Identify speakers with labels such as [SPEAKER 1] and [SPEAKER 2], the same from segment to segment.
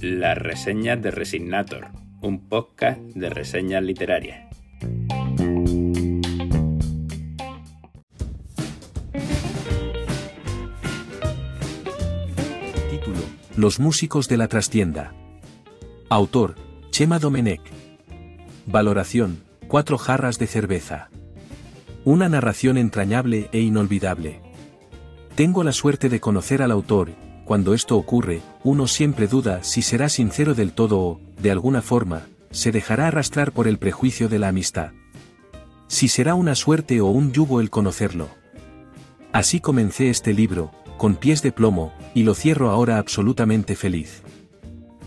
[SPEAKER 1] Las reseñas de Resignator, un podcast de reseñas literarias.
[SPEAKER 2] Título: Los músicos de la trastienda. Autor: Chema Domenech. Valoración: Cuatro jarras de cerveza. Una narración entrañable e inolvidable. Tengo la suerte de conocer al autor, cuando esto ocurre, uno siempre duda si será sincero del todo o, de alguna forma, se dejará arrastrar por el prejuicio de la amistad. Si será una suerte o un yugo el conocerlo. Así comencé este libro, con pies de plomo, y lo cierro ahora absolutamente feliz.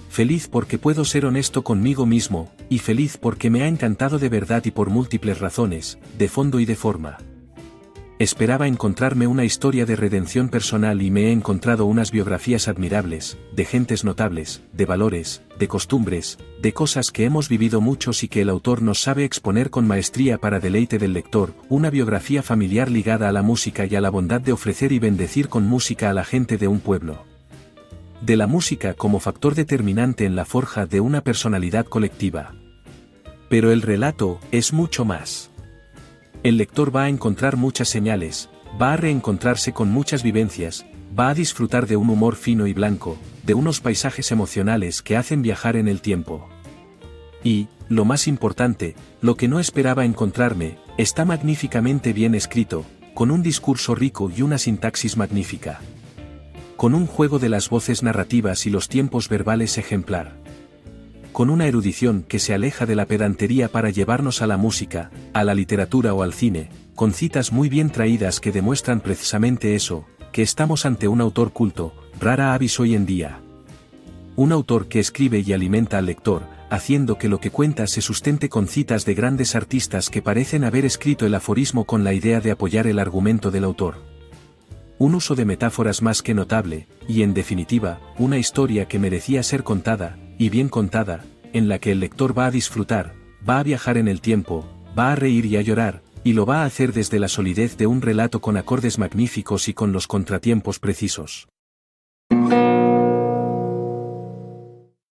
[SPEAKER 2] Feliz porque puedo ser honesto conmigo mismo, y feliz porque me ha encantado de verdad y por múltiples razones, de fondo y de forma. Esperaba encontrarme una historia de redención personal y me he encontrado unas biografías admirables, de gentes notables, de valores, de costumbres, de cosas que hemos vivido muchos y que el autor nos sabe exponer con maestría para deleite del lector, una biografía familiar ligada a la música y a la bondad de ofrecer y bendecir con música a la gente de un pueblo. De la música como factor determinante en la forja de una personalidad colectiva. Pero el relato es mucho más. El lector va a encontrar muchas señales, va a reencontrarse con muchas vivencias, va a disfrutar de un humor fino y blanco, de unos paisajes emocionales que hacen viajar en el tiempo. Y, lo más importante, lo que no esperaba encontrarme, está magníficamente bien escrito, con un discurso rico y una sintaxis magnífica. Con un juego de las voces narrativas y los tiempos verbales ejemplar con una erudición que se aleja de la pedantería para llevarnos a la música, a la literatura o al cine, con citas muy bien traídas que demuestran precisamente eso, que estamos ante un autor culto, rara avis hoy en día. Un autor que escribe y alimenta al lector, haciendo que lo que cuenta se sustente con citas de grandes artistas que parecen haber escrito el aforismo con la idea de apoyar el argumento del autor. Un uso de metáforas más que notable, y en definitiva, una historia que merecía ser contada, y bien contada, en la que el lector va a disfrutar, va a viajar en el tiempo, va a reír y a llorar, y lo va a hacer desde la solidez de un relato con acordes magníficos y con los contratiempos precisos.